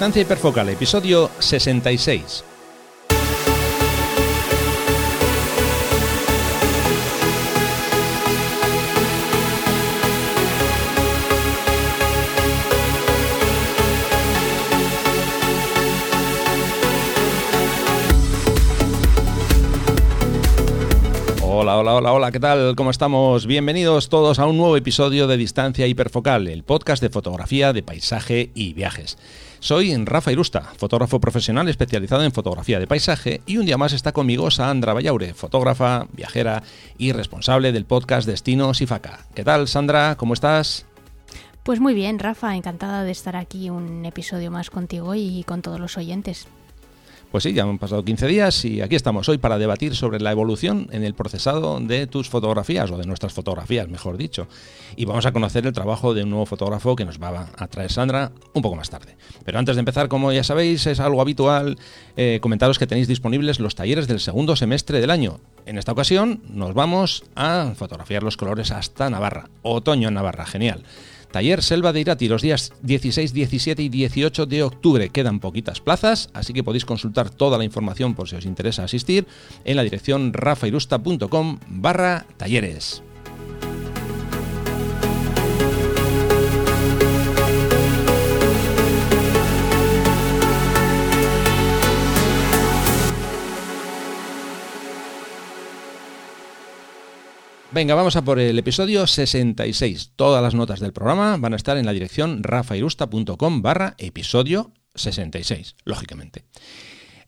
Distancia hiperfocal, episodio 66. Hola, hola, hola, hola, ¿qué tal? ¿Cómo estamos? Bienvenidos todos a un nuevo episodio de Distancia Hiperfocal, el podcast de fotografía, de paisaje y viajes. Soy Rafa Irusta, fotógrafo profesional especializado en fotografía de paisaje y un día más está conmigo Sandra Vallaure, fotógrafa, viajera y responsable del podcast Destinos y Faca. ¿Qué tal, Sandra? ¿Cómo estás? Pues muy bien, Rafa, encantada de estar aquí un episodio más contigo y con todos los oyentes. Pues sí, ya han pasado 15 días y aquí estamos hoy para debatir sobre la evolución en el procesado de tus fotografías, o de nuestras fotografías, mejor dicho. Y vamos a conocer el trabajo de un nuevo fotógrafo que nos va a traer Sandra un poco más tarde. Pero antes de empezar, como ya sabéis, es algo habitual eh, comentaros que tenéis disponibles los talleres del segundo semestre del año. En esta ocasión nos vamos a fotografiar los colores hasta Navarra, otoño en Navarra, genial. Taller Selva de Irati los días 16, 17 y 18 de octubre. Quedan poquitas plazas, así que podéis consultar toda la información por si os interesa asistir en la dirección rafairusta.com barra talleres. Venga, vamos a por el episodio 66. Todas las notas del programa van a estar en la dirección rafairusta.com barra episodio 66, lógicamente.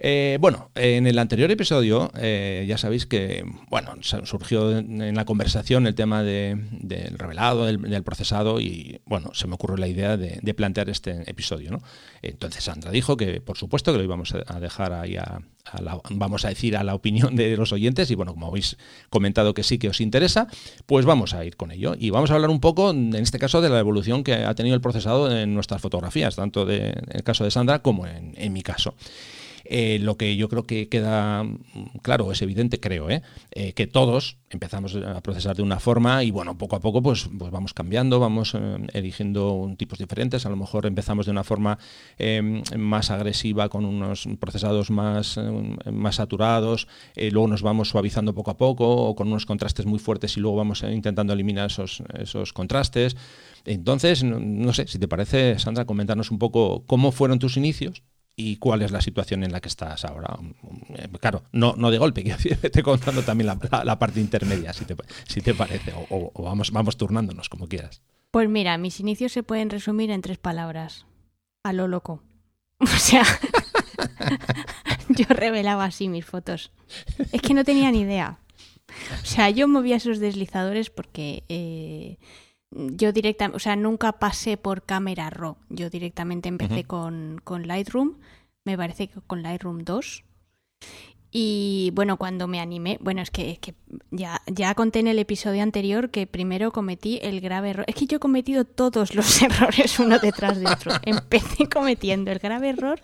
Eh, bueno, en el anterior episodio eh, ya sabéis que bueno surgió en la conversación el tema del revelado, del, procesado y bueno, se me ocurrió la idea de, plantear este episodio. ¿no? Entonces Sandra dijo que por supuesto que lo íbamos a dejar ahí a, la, vamos a decir a la opinión de los oyentes y bueno, como habéis comentado que sí que os interesa, pues vamos a ir con ello y vamos a hablar un poco en este caso de la evolución que ha tenido el procesado en nuestras fotografías, tanto de, en el caso de Sandra como en mi caso. Eh, lo que yo creo que queda claro, es evidente, creo, ¿eh? Eh, que todos empezamos a procesar de una forma y bueno, poco a poco pues, pues vamos cambiando, vamos eligiendo tipos diferentes. A lo mejor empezamos de una forma em, más agresiva con unos procesados más, más saturados, luego nos vamos suavizando poco a poco o con unos contrastes muy fuertes y luego vamos intentando eliminar esos, esos contrastes. Entonces, no sé, si te parece, Sandra, comentarnos un poco cómo fueron tus inicios y cuál es la situación en la que estás ahora. Claro, no, no de golpe, quiero decir, te contando también la, parte intermedia, si te, si te parece, o, vamos, vamos turnándonos como quieras. Pues mira, mis inicios se pueden resumir en tres palabras. A lo loco. O sea, yo revelaba así mis fotos. Es que no tenía ni idea. O sea, yo movía esos deslizadores porque... Eh, yo directamente, o sea, nunca pasé por cámara RAW. Yo directamente empecé con, Lightroom, me parece que con Lightroom 2. Y bueno, cuando me animé, bueno, es que, ya, ya conté en el episodio anterior que primero cometí el grave error. Es que yo he cometido todos los errores uno detrás de otro. Empecé cometiendo el grave error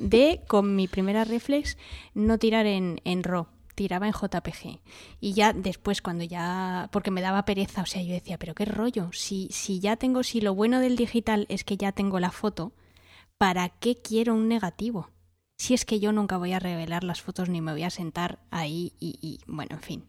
de, con mi primera reflex, no tirar en, en RAW tiraba en JPG. Y ya después, cuando ya. Porque me daba pereza, o sea, yo decía, pero qué rollo. Si, si ya tengo, si lo bueno del digital es que ya tengo la foto, ¿para qué quiero un negativo? Si es que yo nunca voy a revelar las fotos ni me voy a sentar ahí y, y bueno, en fin.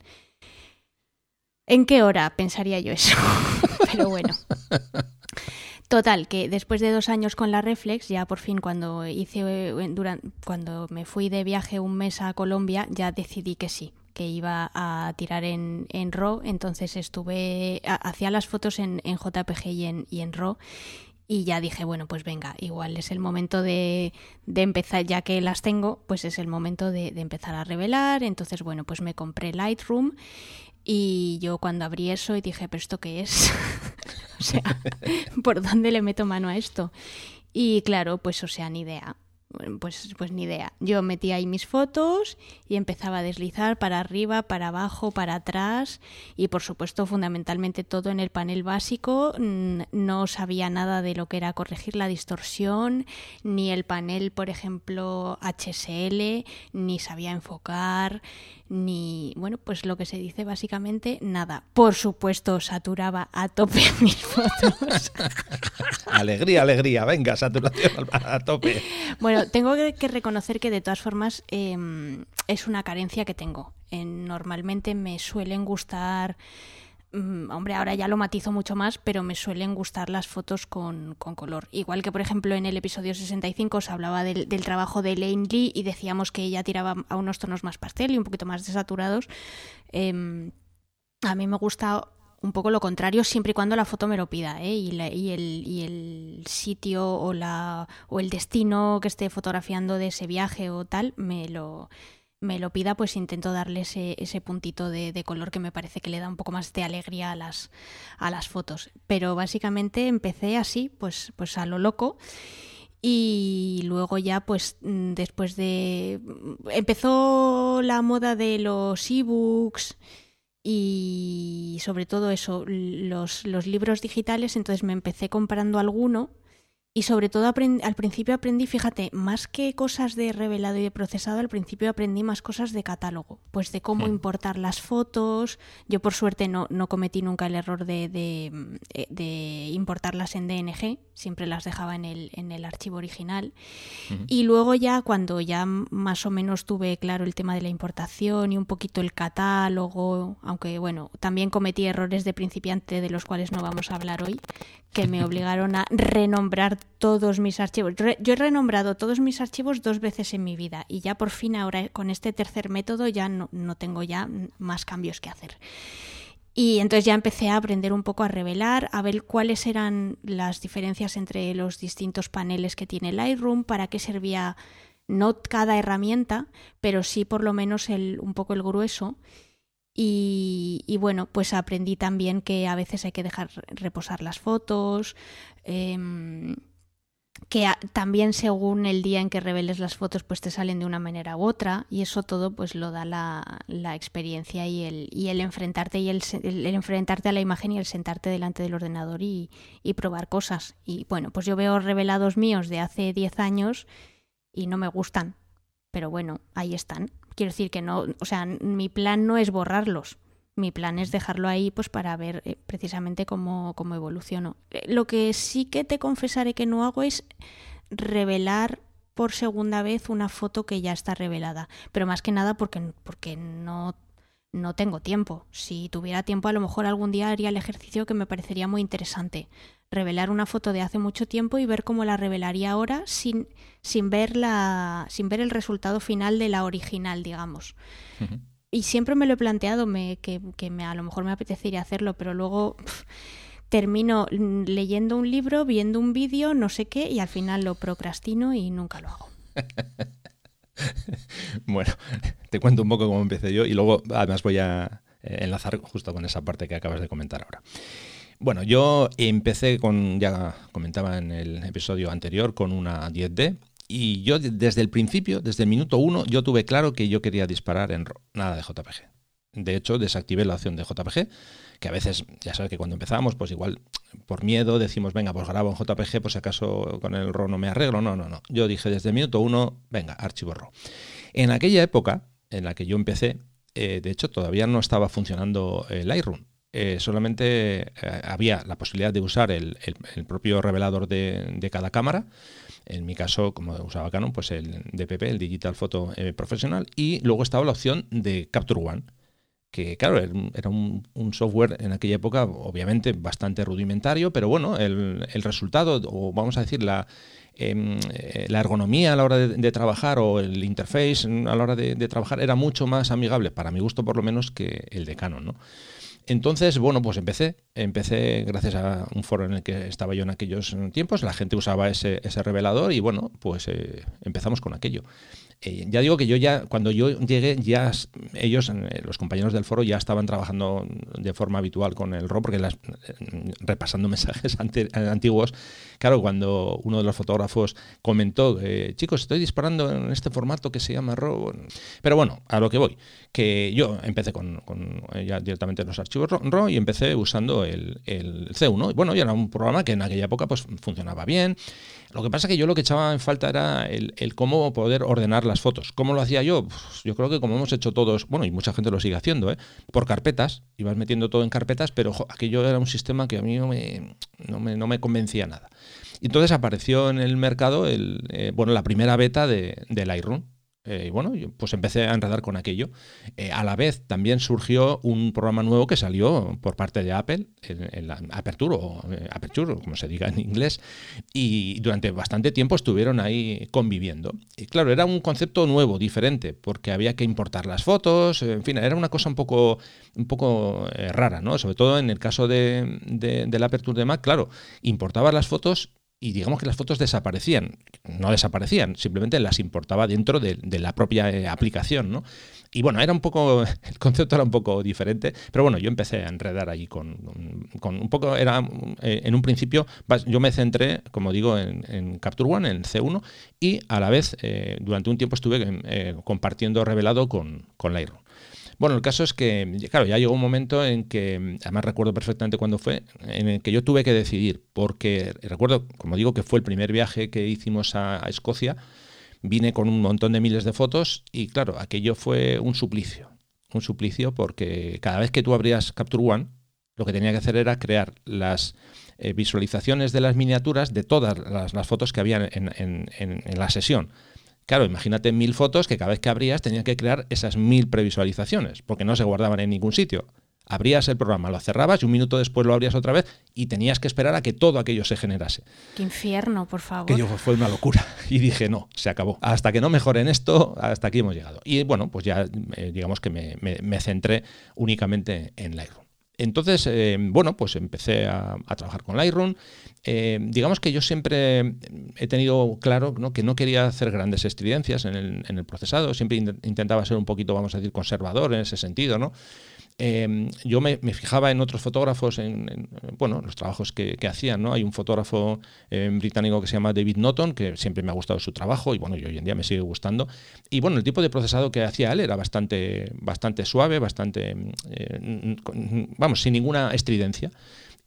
¿En qué hora pensaría yo eso? pero bueno. Total, que después de dos años con la Reflex, ya por fin cuando hice eh, durante, cuando me fui de viaje un mes a Colombia, ya decidí que sí, que iba a tirar en, en RAW, entonces estuve, hacía las fotos en, en JPG y en, y en RAW. Y ya dije, bueno, pues venga, igual es el momento de, de empezar, ya que las tengo, pues es el momento de, de, empezar a revelar. Entonces, bueno, pues me compré Lightroom y yo cuando abrí eso y dije, pero ¿esto qué es? o sea, ¿por dónde le meto mano a esto? Y claro, pues o sea, ni idea. Pues, pues ni idea. Yo metía ahí mis fotos y empezaba a deslizar para arriba, para abajo, para atrás y por supuesto fundamentalmente todo en el panel básico. No sabía nada de lo que era corregir la distorsión, ni el panel, por ejemplo, HSL, ni sabía enfocar, ni, bueno, pues lo que se dice básicamente, nada. Por supuesto, saturaba a tope mis fotos. alegría, alegría, venga, saturación a tope. Bueno, tengo que reconocer que de todas formas em, es una carencia que tengo. normalmente me suelen gustar Mm, hombre, ahora ya lo matizo mucho más, pero me suelen gustar las fotos con, color. Igual que, por ejemplo, en el episodio 65 se hablaba del, trabajo de Lane Lee y decíamos que ella tiraba a unos tonos más pastel y un poquito más desaturados. Em, a mí me gusta un poco lo contrario siempre y cuando la foto me lo pida ¿eh? y, y, el, y, el, sitio o, la, o el destino que esté fotografiando de ese viaje o tal me lo, me lo pida, pues intento darle ese, ese puntito de, color que me parece que le da un poco más de alegría a las, a las fotos. Pero básicamente empecé así, pues, pues a lo loco. Y luego ya, pues mm, después de... Empezó la moda de los ebooks y sobre todo eso, los, los libros digitales, entonces me empecé comprando alguno y sobre todo al principio aprendí, fíjate, más que cosas de revelado y de procesado, al principio aprendí más cosas de catálogo, pues de cómo hmm. importar las fotos. Yo por suerte no, no cometí nunca el error de, de, eh, de, importarlas en DNG, siempre las dejaba en el, en el archivo original. Y luego ya cuando ya más o menos tuve claro el tema de la importación y un poquito el catálogo, aunque bueno, también cometí errores de principiante de los cuales no vamos a hablar hoy, que me obligaron a renombrar todos mis archivos. Yo he renombrado todos mis archivos dos veces en mi vida y ya por fin ahora con este tercer método ya no, tengo ya más cambios que hacer. Y entonces ya empecé a aprender un poco a revelar, a ver cuáles eran las diferencias entre los distintos paneles que tiene Lightroom, para qué servía no cada herramienta, pero sí por lo menos el, un poco el grueso. Y, bueno, pues aprendí también que a veces hay que dejar reposar las fotos, em, que también según el día en que reveles las fotos pues te salen de una manera u otra y eso todo pues lo da la, la experiencia y el, y el enfrentarte y el, el, enfrentarte a la imagen y el sentarte delante del ordenador y, y, probar cosas. Y bueno pues yo veo revelados míos de hace 10 años y no me gustan pero bueno ahí están. Quiero decir que no o sea mi plan no es borrarlos mi plan es dejarlo ahí pues para ver eh, precisamente cómo, cómo evoluciono. Eh, lo que sí que te confesaré que no hago es revelar por segunda vez una foto que ya está revelada, pero más que nada porque, porque no, no tengo tiempo. Si tuviera tiempo a lo mejor algún día haría el ejercicio que me parecería muy interesante. Revelar una foto de hace mucho tiempo y ver cómo la revelaría ahora sin, sin, ver, la, sin ver el resultado final de la original, digamos y siempre me lo he planteado me, que, me, a lo mejor me apetecería hacerlo, pero luego termino leyendo un libro, viendo un vídeo, no sé qué, y al final lo procrastino y nunca lo hago. bueno, te cuento un poco cómo empecé yo y luego además voy a eh, enlazar justo con esa parte que acabas de comentar ahora. Bueno, yo empecé con, ya comentaba en el episodio anterior, con una 10D y yo desde el principio, desde el minuto uno, yo tuve claro que yo quería disparar en nada de JPG. De hecho, desactivé la opción de JPG, que a veces, ya sabes que cuando empezamos, pues igual por miedo decimos, venga, pues grabo en JPG, pues si acaso con el RAW no me arreglo. No, no, no. Yo dije desde el minuto uno, venga, archivo RAW. En aquella época en la que yo empecé, eh, de hecho, todavía no estaba funcionando el Lightroom. Eh, solamente eh, había la posibilidad de usar el, propio revelador de, de cada cámara en mi caso, como usaba Canon, pues el DPP, el Digital Photo eh, Professional, y luego estaba la opción de Capture One, que claro, era un, software en aquella época obviamente bastante rudimentario, pero bueno, el, resultado, o vamos a decir, la, eh, la ergonomía a la hora de, trabajar o el interface a la hora de, trabajar era mucho más amigable, para mi gusto por lo menos, que el de Canon, ¿no? Entonces, bueno, pues empecé. Empecé gracias a un foro en el que estaba yo en aquellos tiempos. La gente usaba ese, ese revelador y bueno, pues eh, empezamos con aquello. Eh, ya digo que yo ya, cuando yo llegué, ya ellos, los compañeros del foro, ya estaban trabajando de forma habitual con el RAW, porque repasando mensajes antiguos, claro, cuando uno de los fotógrafos comentó, chicos, estoy disparando en este formato que se llama RAW. Pero bueno, a lo que voy, que yo empecé con, ya directamente los archivos RAW y empecé usando el, el C1. Bueno, y era un programa que en aquella época pues funcionaba bien. Lo que pasa que yo lo que echaba en falta era el, el cómo poder ordenar las fotos. ¿Cómo lo hacía yo? Pues yo creo que como hemos hecho todos, bueno, y mucha gente lo sigue haciendo, ¿eh? por carpetas, ibas metiendo todo en carpetas, pero aquello era un sistema que a mí no me, no me, convencía nada. Y entonces apareció en el mercado el, eh, bueno, la primera beta de, del Lightroom eh, y bueno, pues empecé a enredar con aquello. Eh, a la vez también surgió un programa nuevo que salió por parte de Apple, el, Aperture, o Aperture, como se diga en inglés, y durante bastante tiempo estuvieron ahí conviviendo. Y claro, era un concepto nuevo, diferente, porque había que importar las fotos, en fin, era una cosa un poco, un poco rara, ¿no? Sobre todo en el caso de, de, del Aperture de Mac, claro, importaba las fotos y digamos que las fotos desaparecían. No desaparecían, simplemente las importaba dentro de, la propia eh, aplicación, ¿no? Y bueno, era un poco, el concepto era un poco diferente, pero bueno, yo empecé a enredar ahí con, un poco, era eh, en un principio, yo me centré, como digo, en, Capture One, en C1, y a la vez, eh, durante un tiempo estuve compartiendo revelado con, con Lightroom. Bueno, el caso es que, claro, ya llegó un momento en que, además recuerdo perfectamente cuándo fue, en el que yo tuve que decidir, porque recuerdo, como digo, que fue el primer viaje que hicimos a, Escocia, vine con un montón de miles de fotos y claro, aquello fue un suplicio, un suplicio porque cada vez que tú abrías Capture One, lo que tenía que hacer era crear las eh, visualizaciones de las miniaturas de todas las, fotos que había en la sesión. Claro, imagínate mil fotos que cada vez que abrías tenías que crear esas mil previsualizaciones, porque no se guardaban en ningún sitio. Abrías el programa, lo cerrabas y un minuto después lo abrías otra vez y tenías que esperar a que todo aquello se generase. Qué infierno, por favor. Que fue una locura. Y dije, no, se acabó. Hasta que no mejoren esto, hasta aquí hemos llegado. Y bueno, pues ya eh, digamos que me, centré únicamente en Lightroom. Entonces, eh, bueno, pues empecé a, trabajar con Lightroom. Eh, digamos que yo siempre he tenido claro que no quería hacer grandes estridencias en el, procesado, siempre intentaba ser un poquito, vamos a decir, conservador en ese sentido, ¿no? Em, yo me, fijaba en otros fotógrafos, en, bueno, los trabajos que, hacían. ¿no? Hay un fotógrafo em, británico que se llama David Norton, que siempre me ha gustado su trabajo y bueno, y hoy en día me sigue gustando. Y bueno, el tipo de procesado que hacía él era bastante, bastante suave, bastante, eh, vamos, sin ninguna estridencia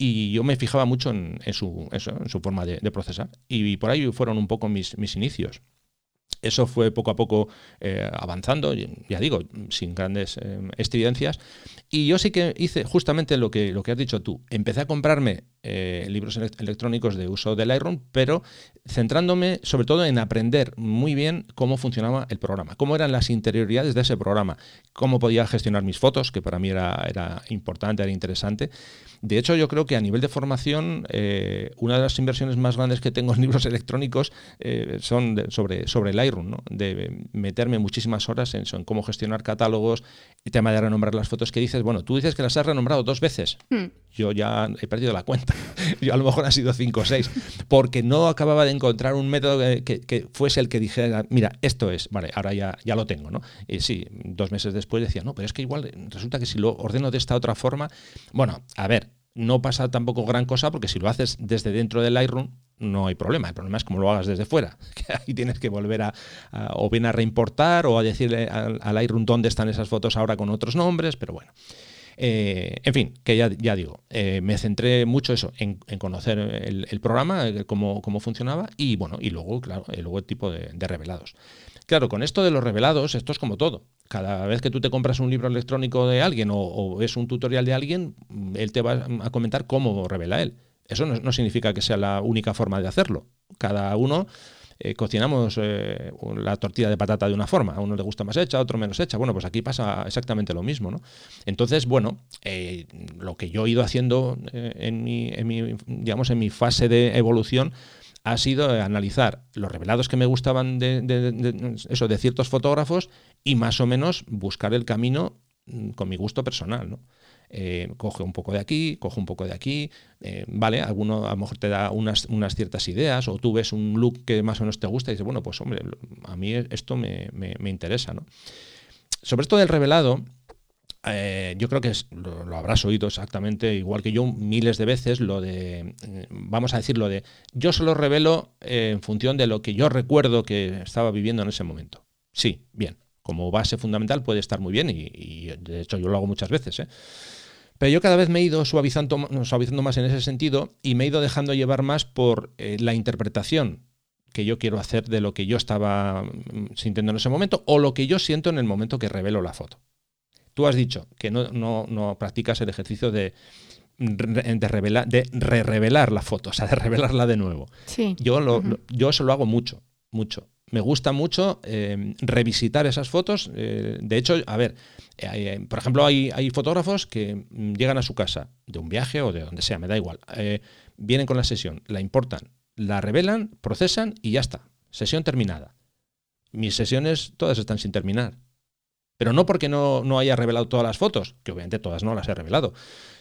y yo me fijaba mucho en, su, en su, forma de, procesar. Y, por ahí fueron un poco mis, mis inicios. Eso fue poco a poco eh, avanzando, ya digo, sin grandes eh, estridencias. Y yo sí que hice justamente lo que, lo que has dicho tú. Empecé a comprarme eh, libros electrónicos de uso del Lightroom, pero centrándome sobre todo en aprender muy bien cómo funcionaba el programa, cómo eran las interioridades de ese programa, cómo podía gestionar mis fotos, que para mí era, era importante, era interesante. De hecho, yo creo que a nivel de formación, eh, una de las inversiones más grandes que tengo en libros electrónicos eh, son sobre, sobre Lightroom, ¿no? de meterme muchísimas horas en, en, cómo gestionar catálogos, el tema de renombrar las fotos que dices. Bueno, tú dices que las has renombrado dos veces. Hmm. Yo ya he perdido la cuenta. Yo a lo mejor han sido cinco o seis, porque no acababa de encontrar un método que, fuese el que dijera, mira, esto es, vale, ahora ya, ya lo tengo, ¿no? Y sí, dos meses después decía, no, pero es que igual resulta que si lo ordeno de esta otra forma, bueno, a ver, no pasa tampoco gran cosa porque si lo haces desde dentro del Lightroom no hay problema. El problema es como lo hagas desde fuera, que ahí tienes que volver a, o bien a reimportar o a decirle al, Lightroom dónde están esas fotos ahora con otros nombres, pero bueno. Eh, en fin, que ya, digo, eh, me centré mucho eso, en, conocer el, programa, eh, cómo, cómo, funcionaba y bueno, y luego, claro, luego el tipo de, revelados. Claro, con esto de los revelados, esto es como todo. Cada vez que tú te compras un libro electrónico de alguien o, es un tutorial de alguien, él te va a comentar cómo revela él. Eso no significa que sea la única forma de hacerlo. Cada uno eh, cocinamos eh, la tortilla de patata de una forma, a uno le gusta más hecha, a otro menos hecha. Bueno, pues aquí pasa exactamente lo mismo. ¿no? Entonces, bueno, eh, lo que yo he ido haciendo en, mi, en, mi, digamos, en mi fase de evolución ha sido analizar los revelados que me gustaban de, eso, de ciertos fotógrafos y más o menos buscar el camino mm, con mi gusto personal. ¿no? Eh, coge un poco de aquí, coge un poco de aquí, eh, vale, alguno a lo mejor te da unas, unas, ciertas ideas o tú ves un look que más o menos te gusta y dices, bueno, pues hombre, a mí esto me, interesa, ¿no? Sobre esto del revelado, eh, yo creo que lo, habrás oído exactamente igual que yo miles de veces, lo de, vamos a decir, lo de, yo solo revelo en función de lo que yo recuerdo que estaba viviendo en ese momento. Sí, bien, como base fundamental puede estar muy bien y, y de hecho yo lo hago muchas veces, ¿eh? Pero yo cada vez me he ido suavizando, suavizando más en ese sentido y me he ido dejando llevar más por eh, la interpretación que yo quiero hacer de lo que yo estaba mm, sintiendo en ese momento o lo que yo siento en el momento que revelo la foto. Tú has dicho que no, no, practicas el ejercicio de, de re revelar la foto, o sea, de revelarla de nuevo. Sí. Yo, lo, yo eso lo hago mucho, mucho. Me gusta mucho eh, revisitar esas fotos. Eh, de hecho, a ver, eh, por ejemplo, hay, hay, fotógrafos que mm, llegan a su casa de un viaje o de donde sea, me da igual. vienen con la sesión, la importan, la revelan, procesan y ya está. Sesión terminada. Mis sesiones todas están sin terminar. Pero no porque no, no haya revelado todas las fotos, que obviamente todas no las he revelado,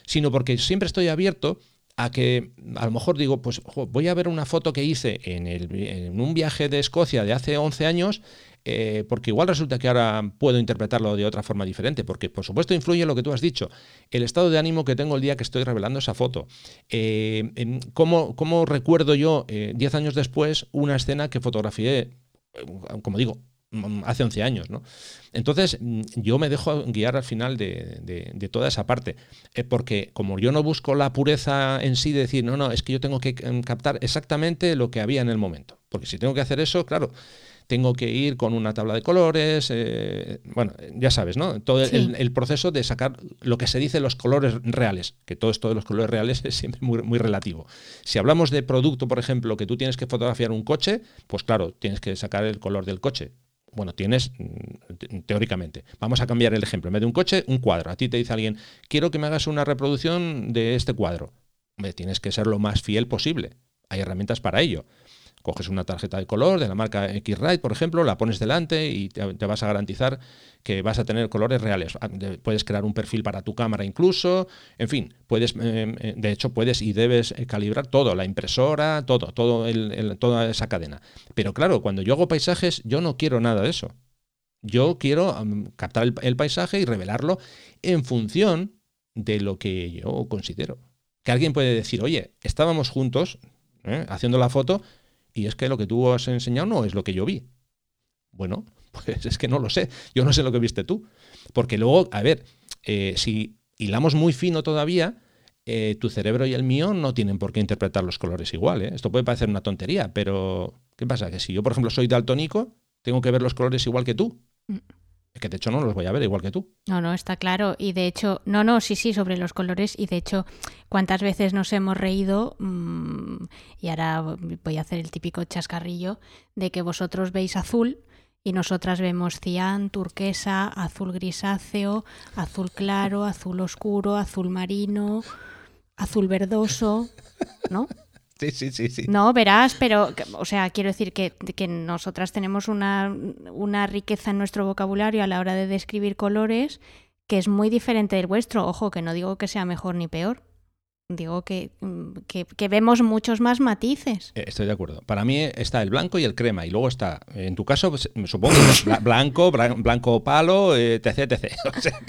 sino porque siempre estoy abierto a que a lo mejor digo, pues voy a ver una foto que hice en, un viaje de Escocia de hace 11 años, eh, porque igual resulta que ahora puedo interpretarlo de otra forma diferente, porque por supuesto influye lo que tú has dicho, el estado de ánimo que tengo el día que estoy revelando esa foto, eh, cómo, cómo, recuerdo yo 10 eh, años después una escena que fotografié, como digo, hace 11 años, ¿no? Entonces, mm, yo me dejo guiar al final de, toda esa parte, eh, porque como yo no busco la pureza en sí de decir, no, no, es que yo tengo que mm, captar exactamente lo que había en el momento, porque si tengo que hacer eso, claro, tengo que ir con una tabla de colores, eh, bueno, ya sabes, ¿no? Todo el, proceso de sacar lo que se dice los colores reales, que todo esto de los colores reales es siempre muy, muy relativo. Si hablamos de producto, por ejemplo, que tú tienes que fotografiar un coche, pues claro, tienes que sacar el color del coche bueno, tienes mm, teóricamente. Vamos a cambiar el ejemplo. En vez de un coche, un cuadro. A ti te dice alguien, quiero que me hagas una reproducción de este cuadro. tienes que ser lo más fiel posible. Hay herramientas para ello coges una tarjeta de color de la marca X-Rite, por ejemplo, la pones delante y te, vas a garantizar que vas a tener colores reales. Ah, puedes crear un perfil para tu cámara incluso, en fin, puedes, eh, eh, de hecho puedes y debes eh, calibrar todo, la impresora, todo, todo toda esa cadena. Pero claro, cuando yo hago paisajes, yo no quiero nada de eso. Yo quiero captar el, paisaje y revelarlo en función de lo que yo considero. Que alguien puede decir, oye, estábamos juntos haciendo la foto, y es que lo que tú has enseñado no es lo que yo vi. Bueno, pues es que no lo sé. Yo no sé lo que viste tú. Porque luego, a ver, eh, si hilamos muy fino todavía, eh, tu cerebro y el mío no tienen por qué interpretar los colores igual. ¿eh? Esto puede parecer una tontería, pero ¿qué pasa? Que si yo, por ejemplo, soy daltónico, tengo que ver los colores igual que tú. Que de hecho no los voy a ver igual que tú. No, no, está claro. Y de hecho, no, no, sí, sí, sobre los colores. Y de hecho, cuántas veces nos hemos reído, mm, y ahora voy a hacer el típico chascarrillo, de que vosotros veis azul y nosotras vemos cian, turquesa, azul grisáceo, azul claro, azul oscuro, azul marino, azul verdoso, ¿no? Sí, sí, sí, sí. No, verás, pero, o sea, quiero decir que, que nosotras tenemos una, una, riqueza en nuestro vocabulario a la hora de describir colores que es muy diferente del vuestro. Ojo, que no digo que sea mejor ni peor. Digo que, que, vemos muchos más matices. Eh, estoy de acuerdo. Para mí está el blanco y el crema. Y luego está, en tu caso, pues, supongo que blanco, blanco palo, etc. etc. O sea,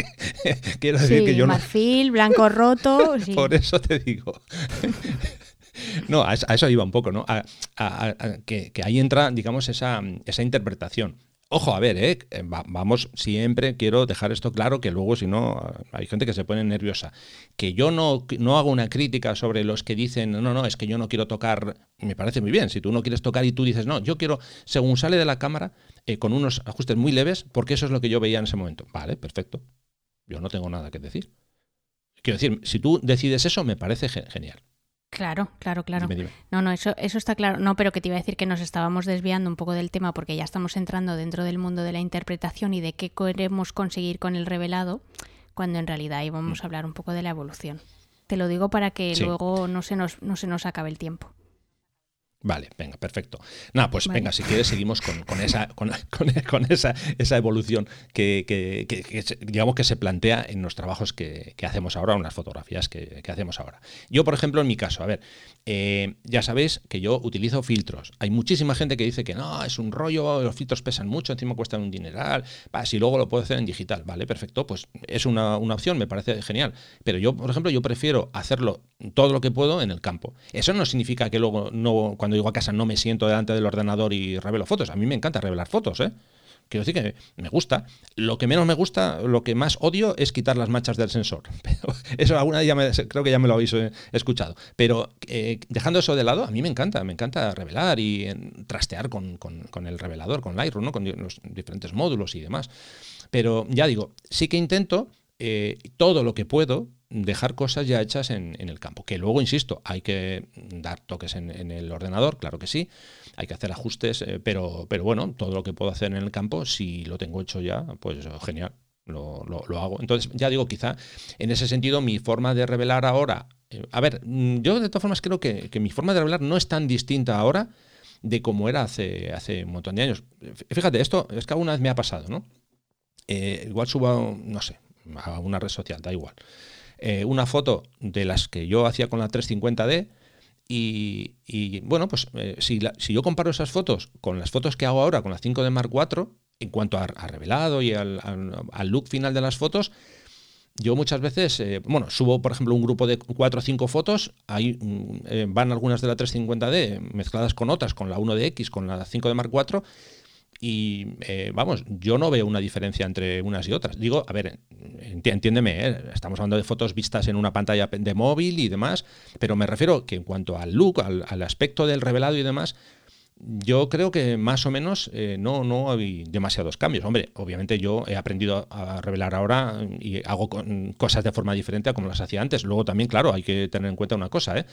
quiero decir que yo marfil, blanco roto. Por eso te digo. No, a, eso iba un poco, ¿no? Que, ahí entra, digamos, esa, esa interpretación. Ojo, a ver, ¿eh? eh vamos, siempre quiero dejar esto claro, que luego si no, hay gente que se pone nerviosa. Que yo no, no hago una crítica sobre los que dicen, no, no, es que yo no quiero tocar, me parece muy bien, si tú no quieres tocar y tú dices, no, yo quiero, según sale de la cámara, eh, con unos ajustes muy leves, porque eso es lo que yo veía en ese momento. Vale, perfecto. Yo no tengo nada que decir. Quiero decir, si tú decides eso, me parece genial. Claro, claro, claro. No, no, eso, eso está claro. No, pero que te iba a decir que nos estábamos desviando un poco del tema porque ya estamos entrando dentro del mundo de la interpretación y de qué queremos conseguir con el revelado, cuando en realidad íbamos mm. a hablar un poco de la evolución. Te lo digo para que luego no se, nos, no se nos acabe el tiempo. Vale, venga, perfecto. Nada, pues venga, si quieres seguimos con, esa, con, esa, esa, evolución que, digamos que se plantea en los trabajos que, hacemos ahora, en las fotografías que, hacemos ahora. Yo, por ejemplo, en mi caso, a ver, eh, ya sabéis que yo utilizo filtros. Hay muchísima gente que dice que no, es un rollo, los filtros pesan mucho, encima cuestan un dineral, si luego lo puedo hacer en digital, vale, perfecto, pues es una, una opción, me parece genial. Pero yo, por ejemplo, yo prefiero hacerlo todo lo que puedo en el campo. Eso no significa que luego no, cuando digo a casa no me siento delante del ordenador y revelo fotos. A mí me encanta revelar fotos, ¿eh? Quiero decir que me gusta. Lo que menos me gusta, lo que más odio es quitar las manchas del sensor. Pero eso alguna día creo que ya me lo habéis eh, escuchado. Pero eh, dejando eso de lado, a mí me encanta, me encanta revelar y trastear con, el revelador, con Lightroom, ¿no? con los diferentes módulos y demás. Pero ya digo, sí que intento eh, todo lo que puedo dejar cosas ya hechas en, el campo. Que luego, insisto, hay que dar toques en, el ordenador, claro que sí, hay que hacer ajustes, eh, pero, pero bueno, todo lo que puedo hacer en el campo, si lo tengo hecho ya, pues genial. Lo, hago. Entonces, ya digo, quizá en ese sentido mi forma de revelar ahora, eh, a ver, mm, yo de todas formas creo que, mi forma de revelar no es tan distinta ahora de como era hace, hace un montón de años. Fíjate, esto es que alguna vez me ha pasado, ¿no? Eh, igual subo, no sé, a una red social, da igual. Eh, una foto de las que yo hacía con la 350D y, bueno, pues eh, si, yo comparo esas fotos con las fotos que hago ahora con la 5D Mark IV, en cuanto a, revelado y al, look final de las fotos, yo muchas veces, eh, bueno, subo por ejemplo un grupo de 4 o 5 fotos, ahí mm, van algunas de la 350D mezcladas con otras, con la 1DX, con la 5D Mark IV, y eh, vamos, yo no veo una diferencia entre unas y otras. Digo, a ver, entiéndeme, ¿eh? estamos hablando de fotos vistas en una pantalla de móvil y demás, pero me refiero que en cuanto al look, al, aspecto del revelado y demás, yo creo que más o menos eh, no, no hay demasiados cambios. Hombre, obviamente yo he aprendido a revelar ahora y hago cosas de forma diferente a como las hacía antes. Luego también, claro, hay que tener en cuenta una cosa.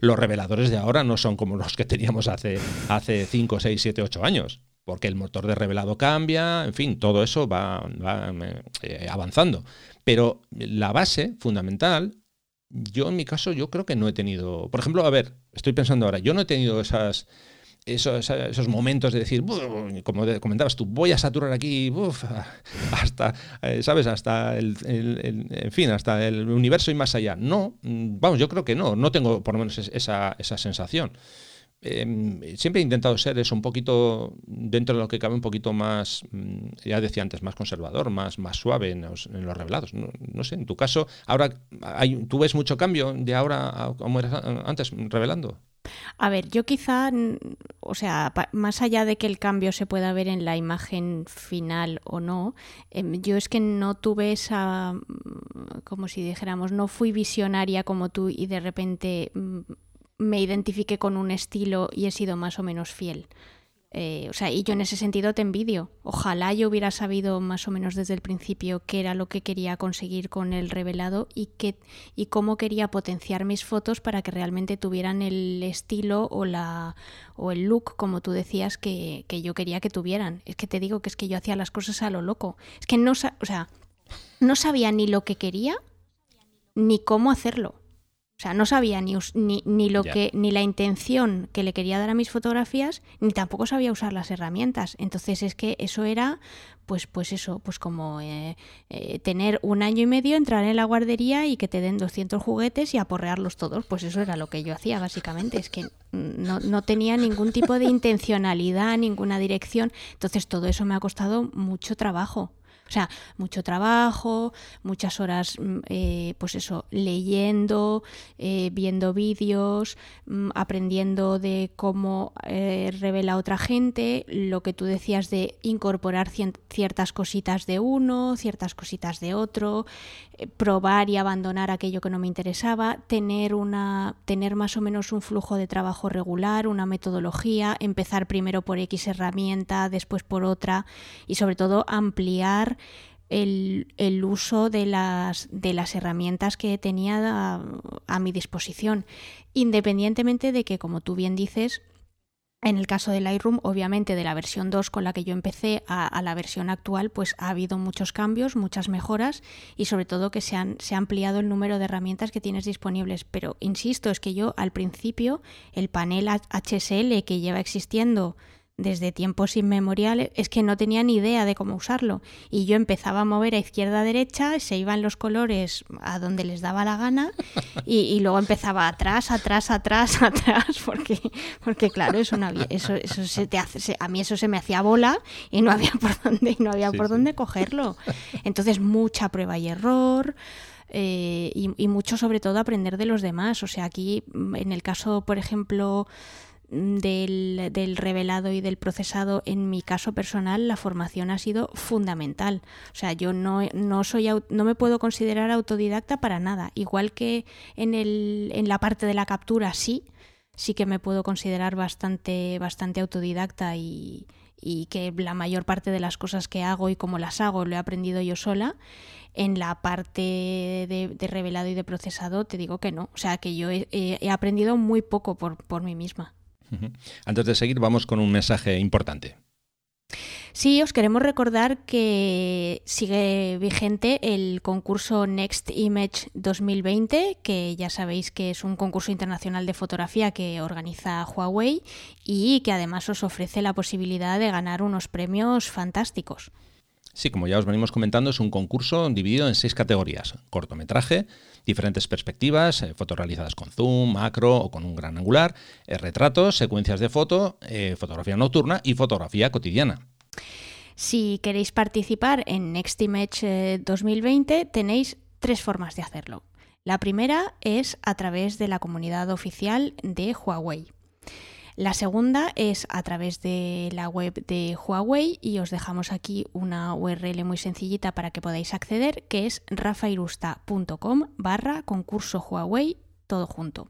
Los reveladores de ahora no son como los que teníamos hace 5, 6, 7, 8 años porque el motor de revelado cambia, en fin, todo eso va, eh, avanzando. Pero la base fundamental, yo en mi caso, yo creo que no he tenido, por ejemplo, a ver, estoy pensando ahora, yo no he tenido esas, esos, esos momentos de decir, como comentabas tú, voy a saturar aquí, hasta, eh, ¿sabes? Hasta el, en fin, hasta el universo y más allá. No, vamos, yo creo que no, no tengo por lo menos esa, esa sensación. Em, siempre he intentado ser eso un poquito, dentro de lo que cabe, un poquito más, mm, ya decía antes, más conservador, más, más suave en los, revelados. No, sé, en tu caso, ahora hay, ¿tú ves mucho cambio de ahora a como eras antes revelando? A ver, yo quizá, o sea, más allá de que el cambio se pueda ver en la imagen final o no, em, yo es que no tuve esa, mm, como si dijéramos, no fui visionaria como tú y de repente mm, me identifique con un estilo y he sido más o menos fiel. Eh, o sea, y yo en ese sentido te envidio. Ojalá yo hubiera sabido más o menos desde el principio qué era lo que quería conseguir con el revelado y, qué, y cómo quería potenciar mis fotos para que realmente tuvieran el estilo o, la, o el look, como tú decías, que, que yo quería que tuvieran. Es que te digo que es que yo hacía las cosas a lo loco. Es que no, o sea, no sabía ni lo que quería ni cómo hacerlo. O sea, no sabía ni, ni, lo que, ni la intención que le quería dar a mis fotografías, ni tampoco sabía usar las herramientas. Entonces es que eso era, pues, pues eso, pues como eh, eh, tener un año y medio, entrar en la guardería y que te den 200 juguetes y aporrearlos todos. Pues eso era lo que yo hacía, básicamente. Es que no, no tenía ningún tipo de intencionalidad, ninguna dirección. Entonces todo eso me ha costado mucho trabajo. O sea, mucho trabajo, muchas horas, mm, eh, pues eso, leyendo, eh, viendo vídeos, mm, aprendiendo de cómo eh, revela otra gente, lo que tú decías de incorporar ciertas cositas de uno, ciertas cositas de otro, probar y abandonar aquello que no me interesaba, tener una, tener más o menos un flujo de trabajo regular, una metodología, empezar primero por X herramienta, después por otra y sobre todo ampliar el, uso de las, de las herramientas que tenía a, mi disposición, independientemente de que, como tú bien dices, en el caso de Lightroom, obviamente de la versión 2 con la que yo empecé a, la versión actual, pues ha habido muchos cambios, muchas mejoras y sobre todo que se, han, se ha ampliado el número de herramientas que tienes disponibles. Pero insisto, es que yo al principio el panel HSL que lleva existiendo desde tiempos inmemoriales, es que no tenía ni idea de cómo usarlo. Y yo empezaba a mover a izquierda a derecha, se iban los colores a donde les daba la gana, y, luego empezaba atrás, atrás, atrás, atrás, porque, porque claro, eso no había, eso, eso se te hace, a mí eso se me hacía bola y no había por dónde, no había por dónde cogerlo. Entonces, mucha prueba y error. Eh, y, y mucho sobre todo aprender de los demás. O sea, aquí en el caso, por ejemplo, mm, del, revelado y del procesado, en mi caso personal, la formación ha sido fundamental. O sea, yo no, no, soy, no me puedo considerar autodidacta para nada. Igual que en, el, en la parte de la captura, sí, sí que me puedo considerar bastante, bastante autodidacta y, y que la mayor parte de las cosas que hago y cómo las hago lo he aprendido yo sola. En la parte de, revelado y de procesado te digo que no. O sea, que yo he, aprendido muy poco por, por mí misma. Antes de seguir, vamos con un mensaje importante. Sí, os queremos recordar que sigue vigente el concurso Next Image 2020, que ya sabéis que es un concurso internacional de fotografía que organiza Huawei y que además os ofrece la posibilidad de ganar unos premios fantásticos. Sí, como ya os venimos comentando, es un concurso dividido en seis categorías. Cortometraje, diferentes perspectivas, eh, fotos realizadas con zoom, macro o con un gran angular, eh, retratos, secuencias de foto, eh, fotografía nocturna y fotografía cotidiana. Si queréis participar en Next Image 2020, tenéis tres formas de hacerlo. La primera es a través de la comunidad oficial de Huawei. La segunda es a través de la web de Huawei y os dejamos aquí una URL muy sencillita para que podáis acceder, que es rafairusta.com barra concurso Huawei, todo junto.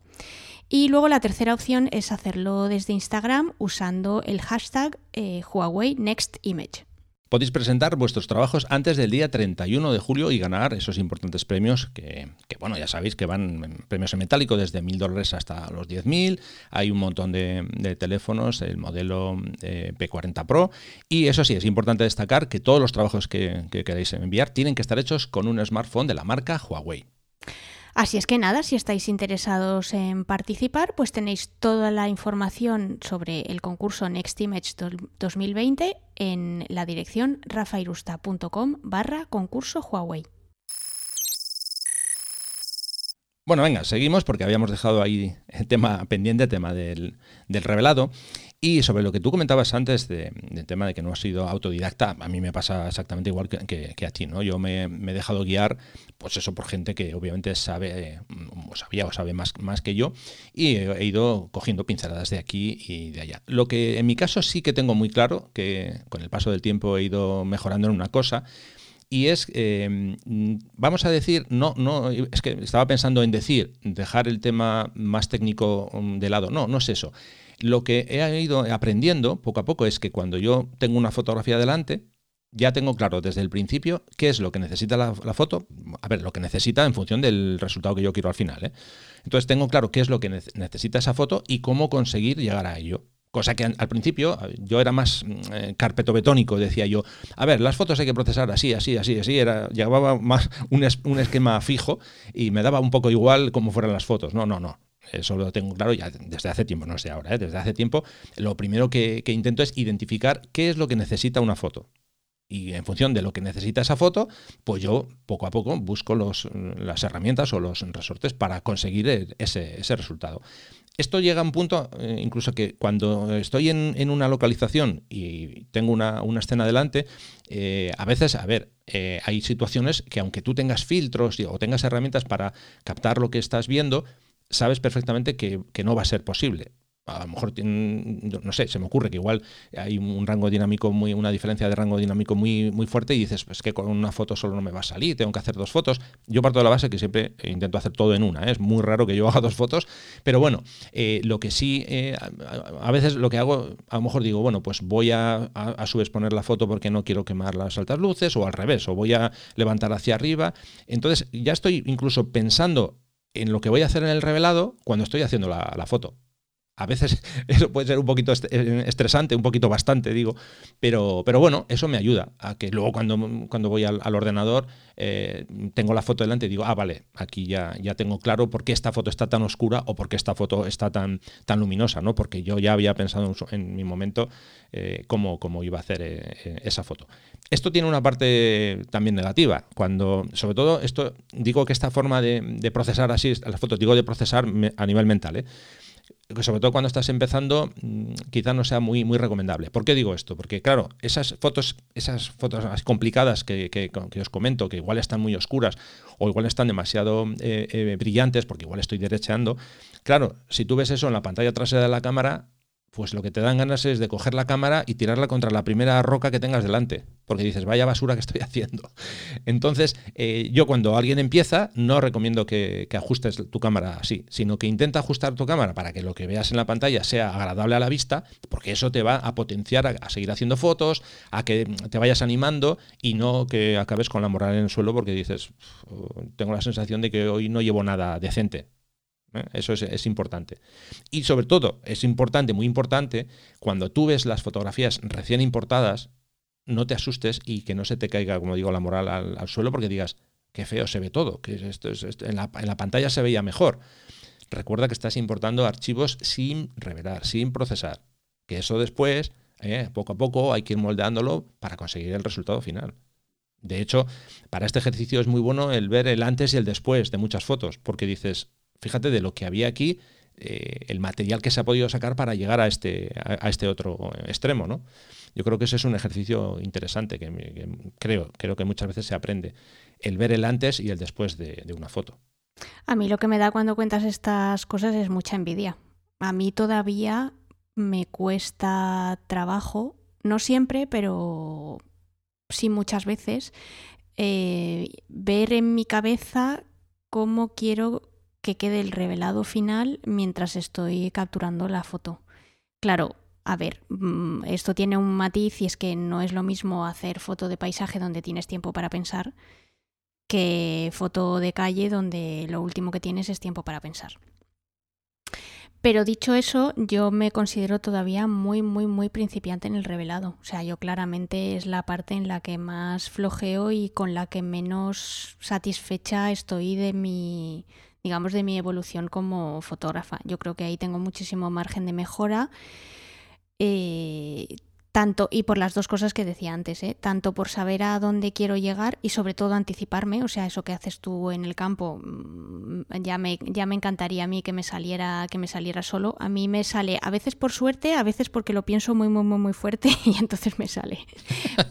Y luego la tercera opción es hacerlo desde Instagram usando el hashtag eh, Huawei Next Image. Podéis presentar vuestros trabajos antes del día 31 de julio y ganar esos importantes premios que, bueno, ya sabéis que van premios en metálico desde 1.000 dólares hasta los 10.000. Hay un montón de, teléfonos, el modelo eh, P40 Pro. Y eso sí, es importante destacar que todos los trabajos que queréis enviar tienen que estar hechos con un smartphone de la marca Huawei. Así es que nada, si estáis interesados en participar, pues tenéis toda la información sobre el concurso Next Image 2020 en la dirección rafairusta.com barra concurso Huawei. Bueno, venga, seguimos porque habíamos dejado ahí el tema pendiente, el tema del, del revelado. Y sobre lo que tú comentabas antes del tema de que no has sido autodidacta, a mí me pasa exactamente igual que, a ti, ¿no? Yo me, he dejado guiar, pues eso, por gente que obviamente sabe, mm, o sabía o sabe más, más que yo, y he, ido cogiendo pinceladas de aquí y de allá. Lo que en mi caso sí que tengo muy claro, que con el paso del tiempo he ido mejorando en una cosa, y es, eh, vamos a decir, no, no, es que estaba pensando en decir, dejar el tema más técnico mm, de lado. No, no es eso. Lo que he ido aprendiendo poco a poco es que cuando yo tengo una fotografía delante, ya tengo claro desde el principio qué es lo que necesita la, foto. A ver, lo que necesita en función del resultado que yo quiero al final. ¿eh? Entonces tengo claro qué es lo que necesita esa foto y cómo conseguir llegar a ello. Cosa que al principio yo era más eh, carpeto betónico, decía yo, a ver, las fotos hay que procesar así, así, así, así, era, llevaba más un, un esquema fijo y me daba un poco igual cómo fueran las fotos. No, no, no. Eso lo tengo claro ya desde hace tiempo, no sé ahora, ¿eh? desde hace tiempo. Lo primero que, intento es identificar qué es lo que necesita una foto. Y en función de lo que necesita esa foto, pues yo poco a poco busco los, las herramientas o los resortes para conseguir ese, resultado. Esto llega a un punto, eh, incluso que cuando estoy en, una localización y tengo una, escena delante, eh, a veces, a ver, hay situaciones que aunque tú tengas filtros o tengas herramientas para captar lo que estás viendo, sabes perfectamente que, no va a ser posible a lo mejor no sé, se me ocurre que igual hay un rango dinámico muy, una diferencia de rango dinámico muy, muy fuerte y dices, pues que con una foto solo no me va a salir, tengo que hacer dos fotos. Yo parto de la base que siempre intento hacer todo en una, ¿eh? es muy raro que yo haga dos fotos, pero bueno, eh, lo que sí, eh, a, veces lo que hago, a lo mejor digo, bueno, pues voy a, a, subexponer la foto porque no quiero quemar las altas luces, o al revés, o voy a levantar hacia arriba. Entonces ya estoy incluso pensando en lo que voy a hacer en el revelado cuando estoy haciendo la, foto. A veces eso puede ser un poquito eh, estresante, un poquito bastante, digo, pero, pero bueno, eso me ayuda a que luego cuando, cuando voy al, ordenador eh, tengo la foto delante y digo, ah, vale, aquí ya, ya tengo claro por qué esta foto está tan oscura o por qué esta foto está tan, tan luminosa, ¿no? Porque yo ya había pensado en, mi momento eh, cómo, cómo, iba a hacer esa foto. Esto tiene una parte también negativa, cuando, sobre todo, esto digo que esta forma de, procesar así las fotos, digo de procesar a nivel mental, ¿eh? Sobre todo cuando estás empezando, mm, quizá no sea muy, muy recomendable. ¿Por qué digo esto? Porque, claro, esas fotos, esas fotos complicadas que, que, os comento, que igual están muy oscuras o igual están demasiado eh, eh, brillantes, porque igual estoy derecheando, claro, si tú ves eso en la pantalla trasera de la cámara, pues lo que te dan ganas es de coger la cámara y tirarla contra la primera roca que tengas delante, porque dices, vaya basura que estoy haciendo. Entonces, eh, yo cuando alguien empieza, no recomiendo que, ajustes tu cámara así, sino que intenta ajustar tu cámara para que lo que veas en la pantalla sea agradable a la vista, porque eso te va a potenciar a, seguir haciendo fotos, a que te vayas animando y no que acabes con la moral en el suelo porque dices, tengo la sensación de que hoy no llevo nada decente. ¿Eh? Eso es, importante. Y sobre todo, es importante, muy importante, cuando tú ves las fotografías recién importadas, no te asustes y que no se te caiga, como digo, la moral al, suelo porque digas, qué feo se ve todo, que esto, en, la, en la pantalla se veía mejor. Recuerda que estás importando archivos sin revelar, sin procesar. Que eso después, eh, poco a poco, hay que ir moldeándolo para conseguir el resultado final. De hecho, para este ejercicio es muy bueno el ver el antes y el después de muchas fotos, porque dices, fíjate de lo que había aquí, eh, el material que se ha podido sacar para llegar a este, a, este otro extremo, ¿no? Yo creo que ese es un ejercicio interesante que, creo, creo que muchas veces se aprende, el ver el antes y el después de, una foto. A mí lo que me da cuando cuentas estas cosas es mucha envidia. A mí todavía me cuesta trabajo, no siempre, pero sí muchas veces, eh, ver en mi cabeza cómo quiero que quede el revelado final mientras estoy capturando la foto. Claro, a ver, mm, esto tiene un matiz y es que no es lo mismo hacer foto de paisaje donde tienes tiempo para pensar que foto de calle donde lo último que tienes es tiempo para pensar. Pero dicho eso, yo me considero todavía muy, muy, muy principiante en el revelado. O sea, yo claramente es la parte en la que más flojeo y con la que menos satisfecha estoy de mi, digamos, de mi evolución como fotógrafa. Yo creo que ahí tengo muchísimo margen de mejora. Eh, tanto, y por las dos cosas que decía antes, ¿eh? tanto por saber a dónde quiero llegar y sobre todo anticiparme, o sea, eso que haces tú en el campo, mm, ya me, ya me encantaría a mí que me saliera, que me saliera solo. A mí me sale a veces por suerte, a veces porque lo pienso muy, muy, muy, muy fuerte y entonces me sale.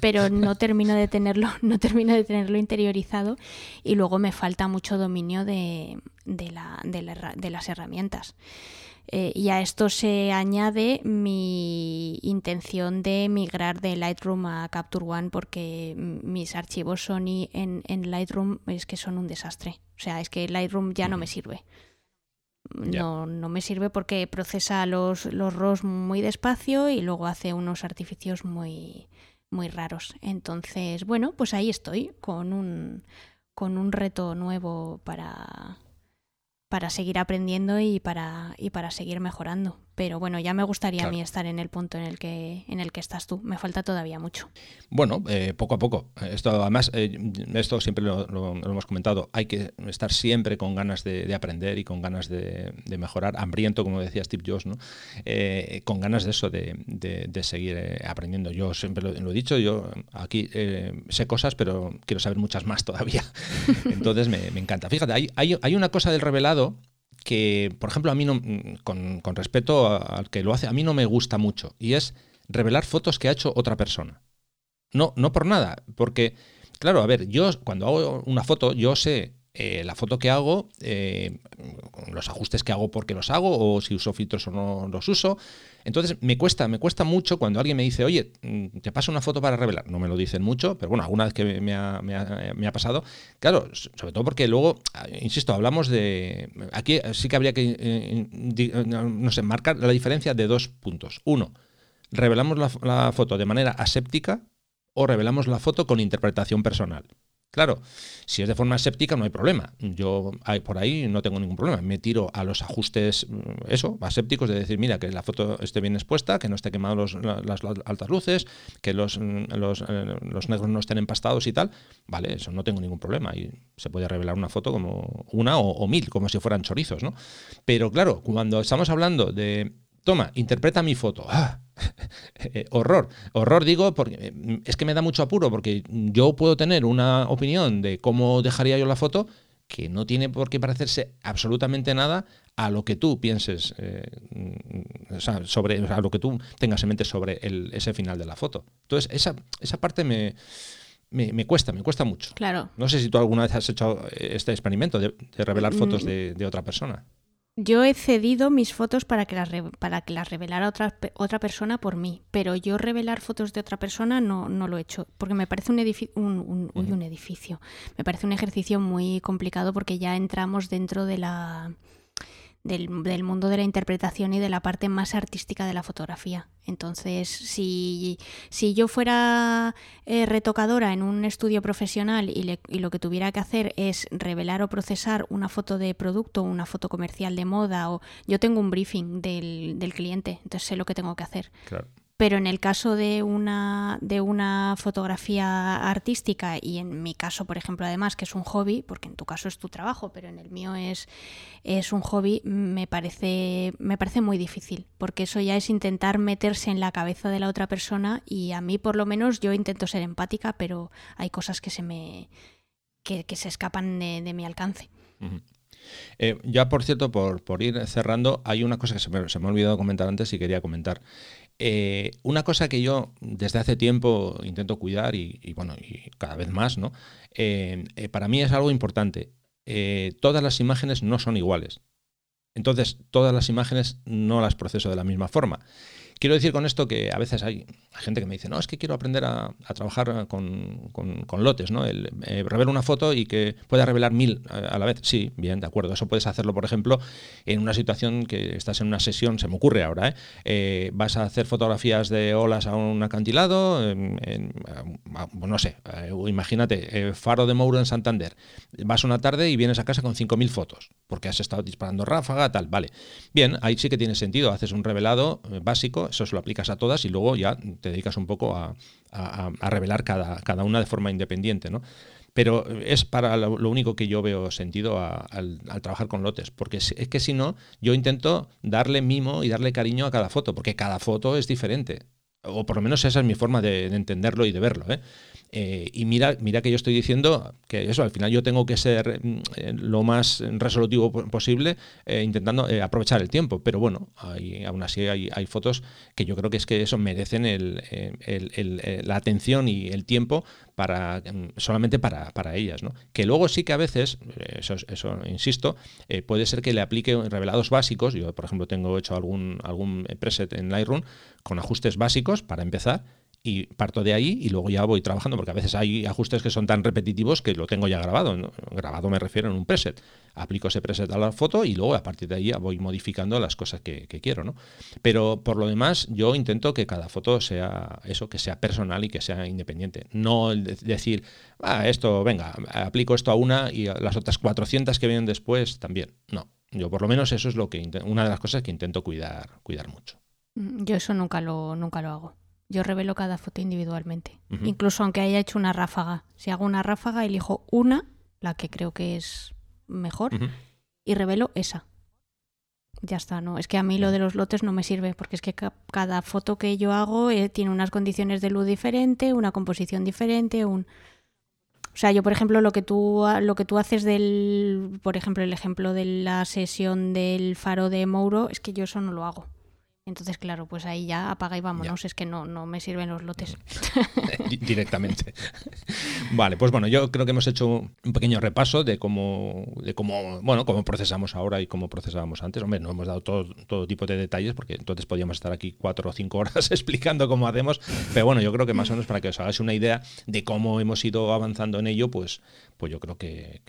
Pero no termino de tenerlo, no termino de tenerlo interiorizado y luego me falta mucho dominio de, de, la, de las herramientas. Eh, y a esto se añade mi intención de migrar de Lightroom a Capture One porque mis archivos Sony en, en Lightroom es que son un desastre. O sea, es que Lightroom ya no me sirve. No, no me sirve porque procesa los, los RAWs muy despacio y luego hace unos artificios muy, muy raros. Entonces, bueno, pues ahí estoy con un, con un reto nuevo para, para seguir aprendiendo y para, y para seguir mejorando. Pero bueno, ya me gustaría a mí estar en el punto en el que en el que estás tú. Me falta todavía mucho. Bueno, eh, poco a poco. Esto además, eh, esto siempre lo, hemos comentado. Hay que estar siempre con ganas de, aprender y con ganas de, mejorar, hambriento, como decía Steve Jobs, ¿no? Eh, con ganas de eso, de, seguir aprendiendo. Yo siempre lo, he dicho. Yo aquí sé cosas, pero quiero saber muchas más todavía. Entonces me, encanta. Fíjate, hay, hay, hay una cosa del revelado que, por ejemplo, a mí no, con, con respeto al que lo hace, a mí no me gusta mucho, y es revelar fotos que ha hecho otra persona. No, no por nada, porque, claro, a ver, yo cuando hago una foto, yo sé eh, la foto que hago, eh, los ajustes que hago porque los hago, o si uso filtros o no los uso. Entonces me cuesta, me cuesta mucho cuando alguien me dice, oye, mm, te paso una foto para revelar. No me lo dicen mucho, pero bueno, alguna vez que me ha, pasado. Claro, sobre todo porque luego, ah, insisto, hablamos de... Aquí sí que habría que, eh, no sé, marcar la diferencia de dos puntos. Uno, revelamos la foto de manera aséptica o revelamos la foto con interpretación personal. Claro, si es de forma aséptica no hay problema. Yo por ahí no tengo ningún problema. Me tiro a los ajustes, mm, eso, asépticos, de decir, mira, que la foto esté bien expuesta, que no esté quemado las, altas luces, que los, mm, eh, los, negros no estén empastados y tal. Vale, eso no tengo ningún problema. Y se puede revelar una foto como una o, mil, como si fueran chorizos, ¿no? Pero claro, cuando estamos hablando de, toma, interpreta mi foto. ¡Ah! Eh, horror. Horror digo porque eh, es que me da mucho apuro porque yo puedo tener una opinión de cómo dejaría yo la foto que no tiene por qué parecerse absolutamente nada a lo que tú pienses, eh, sobre, a lo que tú tengas en mente sobre ese final de la foto. Entonces, esa, esa parte me, me, cuesta, me cuesta mucho. Claro. No sé si tú alguna vez has hecho este experimento de, revelar fotos mm. de, de otra persona. Yo he cedido mis fotos para que las, para que las revelara otra, otra persona por mí, pero yo revelar fotos de otra persona no, no lo he hecho, porque me parece un, un, un edificio, me parece un ejercicio muy complicado porque ya entramos dentro de la del, mundo de la interpretación y de la parte más artística de la fotografía. Entonces, si, si yo fuera eh, retocadora en un estudio profesional y, y, lo que tuviera que hacer es revelar o procesar una foto de producto, una foto comercial de moda, o yo tengo un briefing del, del cliente, entonces sé lo que tengo que hacer. Claro pero en el caso de una, de una fotografía artística y en mi caso, por ejemplo, además, que es un hobby, porque en tu caso es tu trabajo, pero en el mío es, es un hobby, me parece, me parece muy difícil, porque eso ya es intentar meterse en la cabeza de la otra persona y a mí por lo menos yo intento ser empática, pero hay cosas que se me que, se escapan de, mi alcance. Eh, ya, por cierto, por, por, ir cerrando, hay una cosa que se me, se me ha olvidado comentar antes y quería comentar. Eh, una cosa que yo desde hace tiempo intento cuidar y, bueno, y cada vez más, ¿no? Eh, eh, para mí es algo importante. todas las imágenes no son iguales. Entonces, todas las imágenes no las proceso de la misma forma. Quiero decir con esto que a veces hay gente que me dice, no, es que quiero aprender a, trabajar con, lotes, ¿no? El, eh, revelar una foto y que pueda revelar mil a, la vez. Sí, bien, de acuerdo. Eso puedes hacerlo, por ejemplo, en una situación que estás en una sesión, se me ocurre ahora, ¿eh? Eh, vas a hacer fotografías de olas a un acantilado, no sé, imagínate, faro de Mouro en Santander. Vas una tarde y vienes a casa con 5.000 fotos, porque has estado disparando ráfaga, tal, vale. Bien, ahí sí que tiene sentido, haces un revelado básico, eso se lo aplicas a todas y luego ya te dedicas un poco a, revelar cada, cada, una de forma independiente, ¿no? Pero es para lo, único que yo veo sentido al, trabajar con lotes, porque es, que si no, yo intento darle mimo y darle cariño a cada foto, porque cada foto es diferente. O por lo menos esa es mi forma de, de entenderlo y de verlo. ¿eh? Eh, y mira, mira que yo estoy diciendo que eso, al final yo tengo que ser mm, eh, lo más resolutivo posible, eh, intentando aprovechar el tiempo. Pero bueno, aún así hay, fotos que yo creo que es que eso merecen la atención y el tiempo para mm, solamente para, ellas. ¿no? Que luego sí que a veces, eso, eso insisto, puede ser que le aplique revelados básicos. Yo, por ejemplo, tengo hecho algún, algún preset en Lightroom con ajustes básicos para empezar y parto de ahí y luego ya voy trabajando, porque a veces hay ajustes que son tan repetitivos que lo tengo ya grabado. Grabado me refiero en un preset. Aplico ese preset a la foto y luego a partir de ahí voy modificando las cosas que, quiero. ¿no? Pero por lo demás, yo intento que cada foto sea eso, que sea personal y que sea independiente. No decir, ah, esto, venga, aplico esto a una y las otras 400 que vienen después también. No. Yo por lo menos eso es lo que una de las cosas que intento cuidar, cuidar mucho. Mm, yo eso nunca lo, nunca lo hago. Yo revelo cada foto individualmente, incluso aunque haya hecho una ráfaga. Si hago una ráfaga, elijo una, la que creo que es mejor, y revelo esa. Ya está, no. Es que a mí lo de los lotes no me sirve, porque es que cada foto que yo hago eh, tiene unas condiciones de luz diferente, una composición diferente, un. O sea, yo, por ejemplo, lo que tú lo que tú haces del, por ejemplo, el ejemplo de la sesión del faro de Mouro, es que yo eso no lo hago. Entonces, claro, pues ahí ya apaga y vámonos, es que no, no me sirven los lotes. Directamente. vale, pues bueno, yo creo que hemos hecho un pequeño repaso de cómo, de cómo, bueno, cómo procesamos ahora y cómo procesábamos antes. Hombre, no hemos dado todo, todo tipo de detalles, porque entonces podríamos estar aquí cuatro o cinco horas explicando cómo hacemos. Pero bueno, yo creo que más o menos para que os hagáis una idea de cómo hemos ido avanzando en ello, pues, pues yo creo que,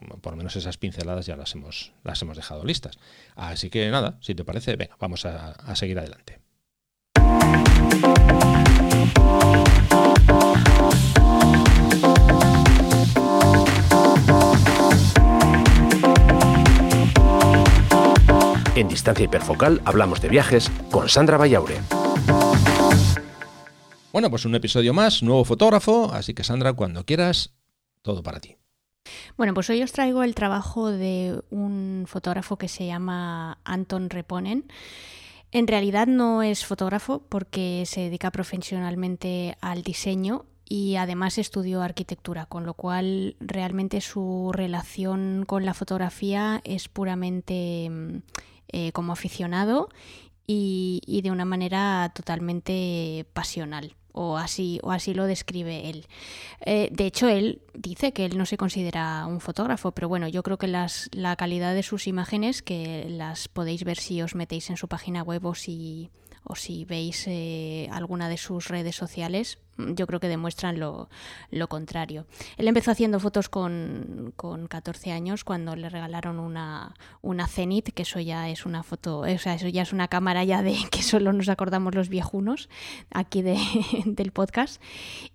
mm, por lo menos esas pinceladas ya las hemos, las hemos dejado listas. Así que nada, si te parece, venga, vamos a, a seguir adelante. En Distancia Hiperfocal hablamos de viajes con Sandra Vallaure. Bueno, pues un episodio más, nuevo fotógrafo, así que Sandra, cuando quieras, todo para ti. Bueno, pues hoy os traigo el trabajo de un fotógrafo que se llama Anton Reponen. En realidad no es fotógrafo porque se dedica profesionalmente al diseño y además estudió arquitectura, con lo cual realmente su relación con la fotografía es puramente mm, eh, como aficionado y, de una manera totalmente pasional. O así, o así lo describe él. Eh, de hecho, él dice que él no se considera un fotógrafo, pero bueno, yo creo que las, la calidad de sus imágenes, que las podéis ver si os metéis en su página web o si, o si veis eh, alguna de sus redes sociales, yo creo que demuestran lo, contrario. Él empezó haciendo fotos con, con, 14 años cuando le regalaron una, una Zenit, que eso ya es una foto, o sea, eso ya es una cámara ya de que solo nos acordamos los viejunos aquí de, del podcast.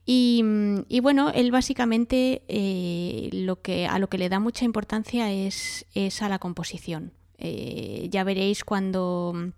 Y, y, bueno, él básicamente eh, lo que, a lo que le da mucha importancia es, es a la composición. Eh, ya veréis cuando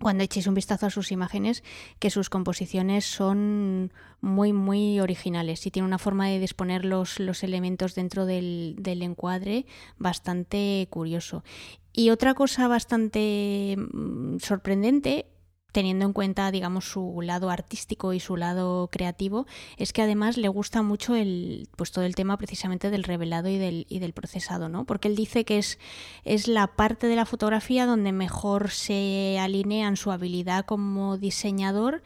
cuando echéis un vistazo a sus imágenes, que sus composiciones son muy, muy originales y tiene una forma de disponer los, los elementos dentro del, del, encuadre bastante curioso. Y otra cosa bastante mm, sorprendente teniendo en cuenta, digamos, su lado artístico y su lado creativo, es que además le gusta mucho el, pues todo el tema precisamente del revelado y del, y del procesado, ¿no? Porque él dice que es, es la parte de la fotografía donde mejor se alinean su habilidad como diseñador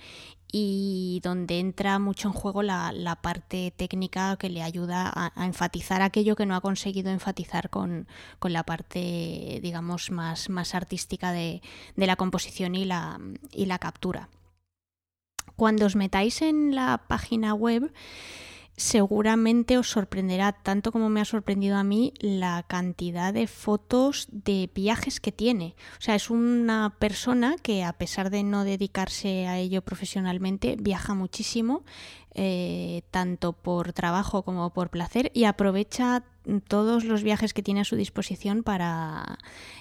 y donde entra mucho en juego la, parte técnica que le ayuda a, enfatizar aquello que no ha conseguido enfatizar con, la parte, digamos, más, más artística de, la composición y la captura. Cuando os metáis en la página web, seguramente os sorprenderá tanto como me ha sorprendido a mí la cantidad de fotos de viajes que tiene. O sea, es una persona que a pesar de no dedicarse a ello profesionalmente, viaja muchísimo, eh, tanto por trabajo como por placer, y aprovecha todos los viajes que tiene a su disposición para,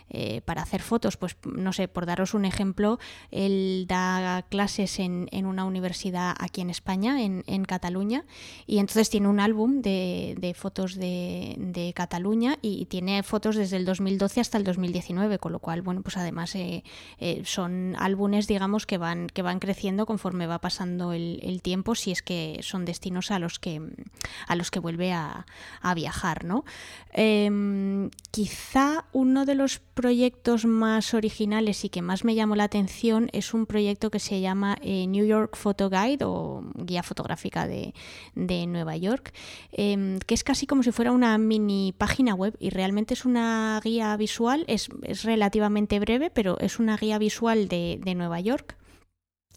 eh, para hacer fotos. Pues no sé, por daros un ejemplo, él da clases en, en una universidad aquí en España, en, en, Cataluña, y entonces tiene un álbum de, de fotos de, de, Cataluña y tiene fotos desde el 2012 hasta el 2019, con lo cual, bueno, pues además eh, eh, son álbumes, digamos, que van, que van creciendo conforme va pasando el, el, tiempo, si es que son destinos a los que, a los que vuelve a, a viajar, ¿no? Em, quizá uno de los proyectos más originales y que más me llamó la atención es un proyecto que se llama eh, New York Photo Guide o guía fotográfica de, Nueva York, em, que es casi como si fuera una mini página web y realmente es una guía visual, es, relativamente breve, pero es una guía visual de Nueva York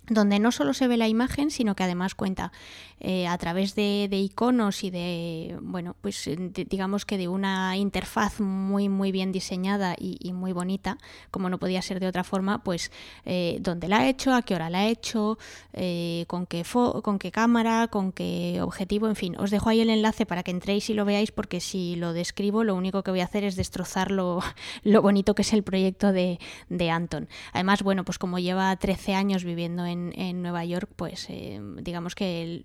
donde no solo se ve la imagen, sino que además cuenta eh, a través de, iconos y de, bueno, pues digamos que de una interfaz muy, muy bien diseñada y, muy bonita, como no podía ser de otra forma, pues eh, dónde la ha hecho, a qué hora la ha hecho, eh, con, qué con qué cámara, con qué objetivo, en fin. Os dejo ahí el enlace para que entréis y lo veáis, porque si lo describo, lo único que voy a hacer es destrozar lo, bonito que es el proyecto de, de Anton. Además, bueno, pues como lleva 13 años viviendo en en, Nueva York, pues eh, digamos que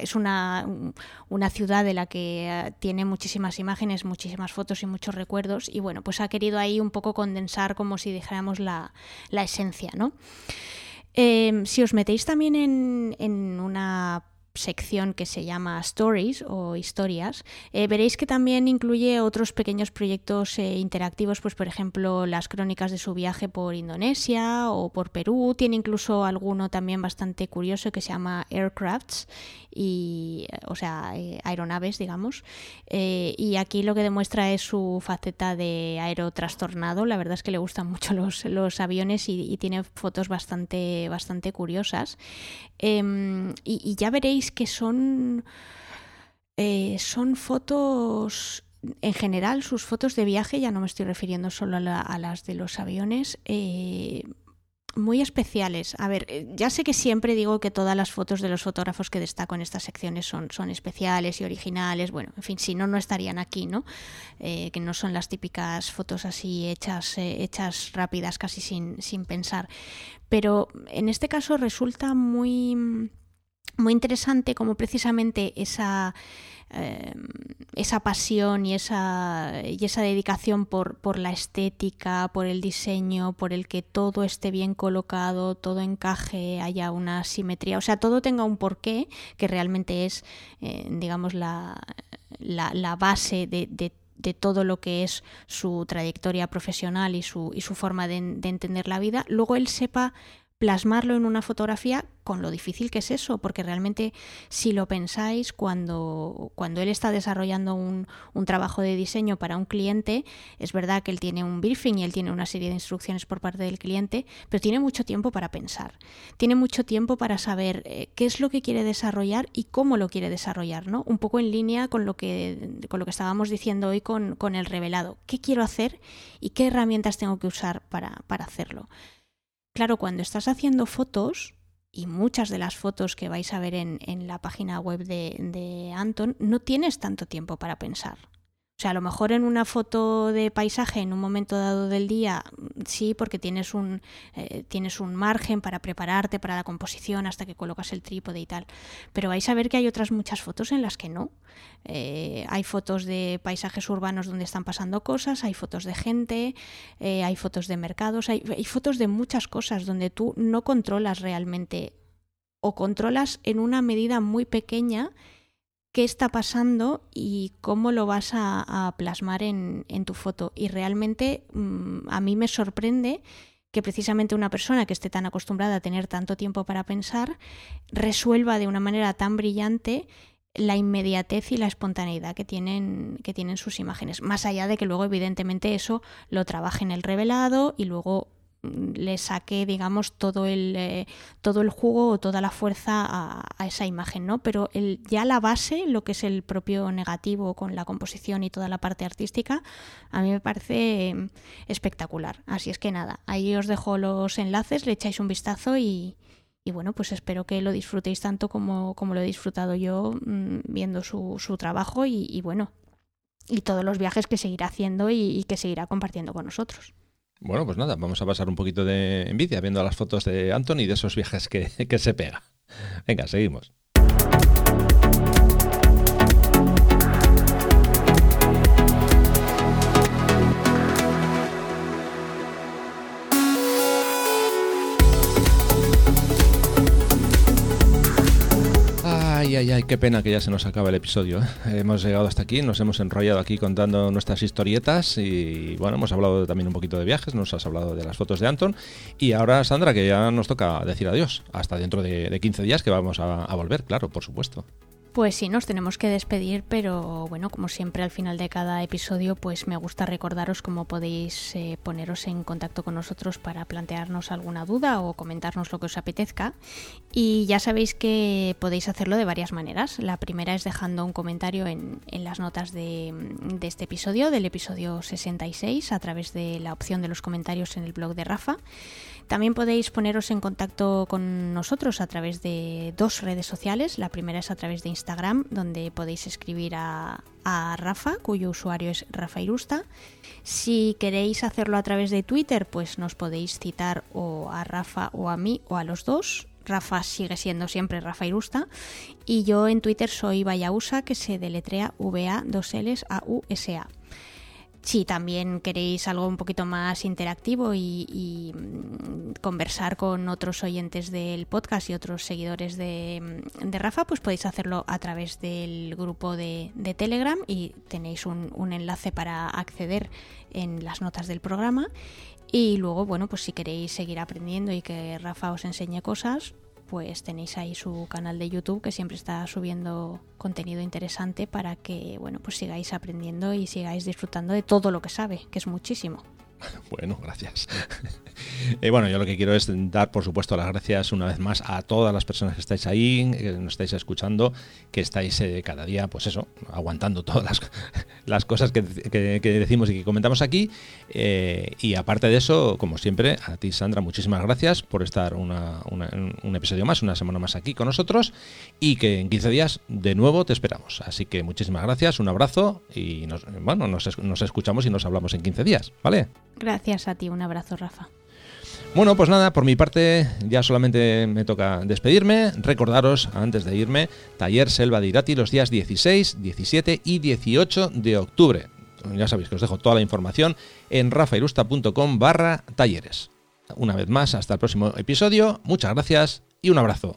es una, una, ciudad de la que eh, tiene muchísimas imágenes, muchísimas fotos y muchos recuerdos y bueno, pues ha querido ahí un poco condensar como si dijéramos la, la esencia, ¿no? Eh, si os metéis también en, en una sección que se llama Stories o historias, eh, veréis que también incluye otros pequeños proyectos eh, interactivos, pues por ejemplo las crónicas de su viaje por Indonesia o por Perú, tiene incluso alguno también bastante curioso que se llama Aircrafts y o sea eh, aeronaves digamos. Y aquí lo que demuestra es su faceta de aerotrastornado. La verdad es que le gustan mucho los, aviones y, tiene fotos bastante bastante curiosas. Em, y ya veréis que son, eh, son fotos en general, sus fotos de viaje, ya no me estoy refiriendo solo a, las de los aviones, eh, muy especiales. A ver, eh, ya sé que siempre digo que todas las fotos de los fotógrafos que destaco en estas secciones son, son especiales y originales. Bueno, en fin, si no, no estarían aquí, ¿no? que no son las típicas fotos así hechas, hechas rápidas, casi sin, sin pensar. Pero en este caso resulta muy muy interesante como precisamente esa, eh, esa pasión y esa, y esa dedicación por, por, la estética, por el diseño, por el que todo esté bien colocado, todo encaje, haya una simetría, o sea, todo tenga un porqué que realmente es, eh, digamos, la, la, base de, de todo lo que es su trayectoria profesional y su, y su forma de, entender la vida, luego él sepa plasmarlo en una fotografía con lo difícil que es eso, porque realmente si lo pensáis, cuando, cuando él está desarrollando un, un, trabajo de diseño para un cliente, es verdad que él tiene un briefing y él tiene una serie de instrucciones por parte del cliente, pero tiene mucho tiempo para pensar, tiene mucho tiempo para saber eh, qué es lo que quiere desarrollar y cómo lo quiere desarrollar, ¿no? Un poco en línea con lo que, con lo que estábamos diciendo hoy con, con el revelado. ¿Qué quiero hacer y qué herramientas tengo que usar para, para hacerlo? Claro, cuando estás haciendo fotos, y muchas de las fotos que vais a ver en, en la página web de, de, Anton, no tienes tanto tiempo para pensar. O sea, a lo mejor en una foto de paisaje en un momento dado del día, sí, porque tienes un, eh, tienes un margen para prepararte para la composición hasta que colocas el trípode y tal. Pero vais a ver que hay otras muchas fotos en las que no. Eh, hay fotos de paisajes urbanos donde están pasando cosas, hay fotos de gente, eh, hay fotos de mercados, hay, hay fotos de muchas cosas donde tú no controlas realmente o controlas en una medida muy pequeña qué está pasando y cómo lo vas a, plasmar en, tu foto. Y realmente mmm, a mí me sorprende que precisamente una persona que esté tan acostumbrada a tener tanto tiempo para pensar resuelva de una manera tan brillante la inmediatez y la espontaneidad que tienen, que tienen sus imágenes. Más allá de que luego, evidentemente, eso lo trabaje en el revelado y luego le saque, digamos, todo el, eh, todo el jugo o toda la fuerza a, esa imagen, ¿no? Pero el, ya la base, lo que es el propio negativo con la composición y toda la parte artística, a mí me parece mm, espectacular. Así es que nada, ahí os dejo los enlaces, le echáis un vistazo y, bueno, pues espero que lo disfrutéis tanto como, como lo he disfrutado yo mmm, viendo su, su trabajo y, bueno, y todos los viajes que seguirá haciendo y que seguirá compartiendo con nosotros. Bueno, pues nada, vamos a pasar un poquito de envidia viendo las fotos de Anton y de esos viajes que, que se pega. Venga, seguimos. Ay, ay, qué pena que ya se nos acaba el episodio. ¿eh? Hemos llegado hasta aquí, nos hemos enrollado aquí contando nuestras historietas y bueno, hemos hablado también un poquito de viajes, nos has hablado de las fotos de Anton y ahora Sandra, que ya nos toca decir adiós, hasta dentro de, de 15 días que vamos a volver, claro, por supuesto. Pues sí, nos tenemos que despedir, pero bueno, como siempre al final de cada episodio, pues me gusta recordaros cómo podéis eh, poneros en contacto con nosotros para plantearnos alguna duda o comentarnos lo que os apetezca. Y ya sabéis que podéis hacerlo de varias maneras. La primera es dejando un comentario en, las notas de, de este episodio, del episodio 66, a través de la opción de los comentarios en el blog de Rafa. También podéis poneros en contacto con nosotros a través de dos redes sociales. La primera es a través de Instagram, donde podéis escribir a, Rafa, cuyo usuario es Rafa Irusta. Si queréis hacerlo a través de Twitter, pues nos podéis citar o a Rafa o a mí o a los dos. Rafa sigue siendo siempre Rafa Irusta. Y yo en Twitter soy Vayausa, que se deletrea V-A-2-Ls-A-U-S-A. Si también queréis algo un poquito más interactivo y, y, conversar con otros oyentes del podcast y otros seguidores de, de, Rafa, pues podéis hacerlo a través del grupo de, de Telegram y tenéis un, un, enlace para acceder en las notas del programa. Y luego, bueno, pues si queréis seguir aprendiendo y que Rafa os enseñe cosas, pues tenéis ahí su canal de YouTube que siempre está subiendo contenido interesante para que, bueno, pues sigáis aprendiendo y sigáis disfrutando de todo lo que sabe, que es muchísimo. Bueno, gracias. eh, bueno, yo lo que quiero es dar, por supuesto, las gracias una vez más a todas las personas que estáis ahí, que nos estáis escuchando, que estáis eh, cada día, pues eso, aguantando todas las, cosas que, decimos y que comentamos aquí. Eh, y aparte de eso, como siempre, a ti, Sandra, muchísimas gracias por estar una, un episodio más, una semana más aquí con nosotros y que en 15 días de nuevo te esperamos. Así que muchísimas gracias, un abrazo y nos, bueno, nos escuchamos y nos hablamos en 15 días, ¿vale? Gracias a ti, un abrazo, Rafa. Bueno, pues nada, por mi parte ya solamente me toca despedirme. Recordaros, antes de irme, taller Selva de Irati los días 16, 17 y 18 de octubre. Ya sabéis que os dejo toda la información en rafairusta.com barra talleres. Una vez más, hasta el próximo episodio. Muchas gracias y un abrazo.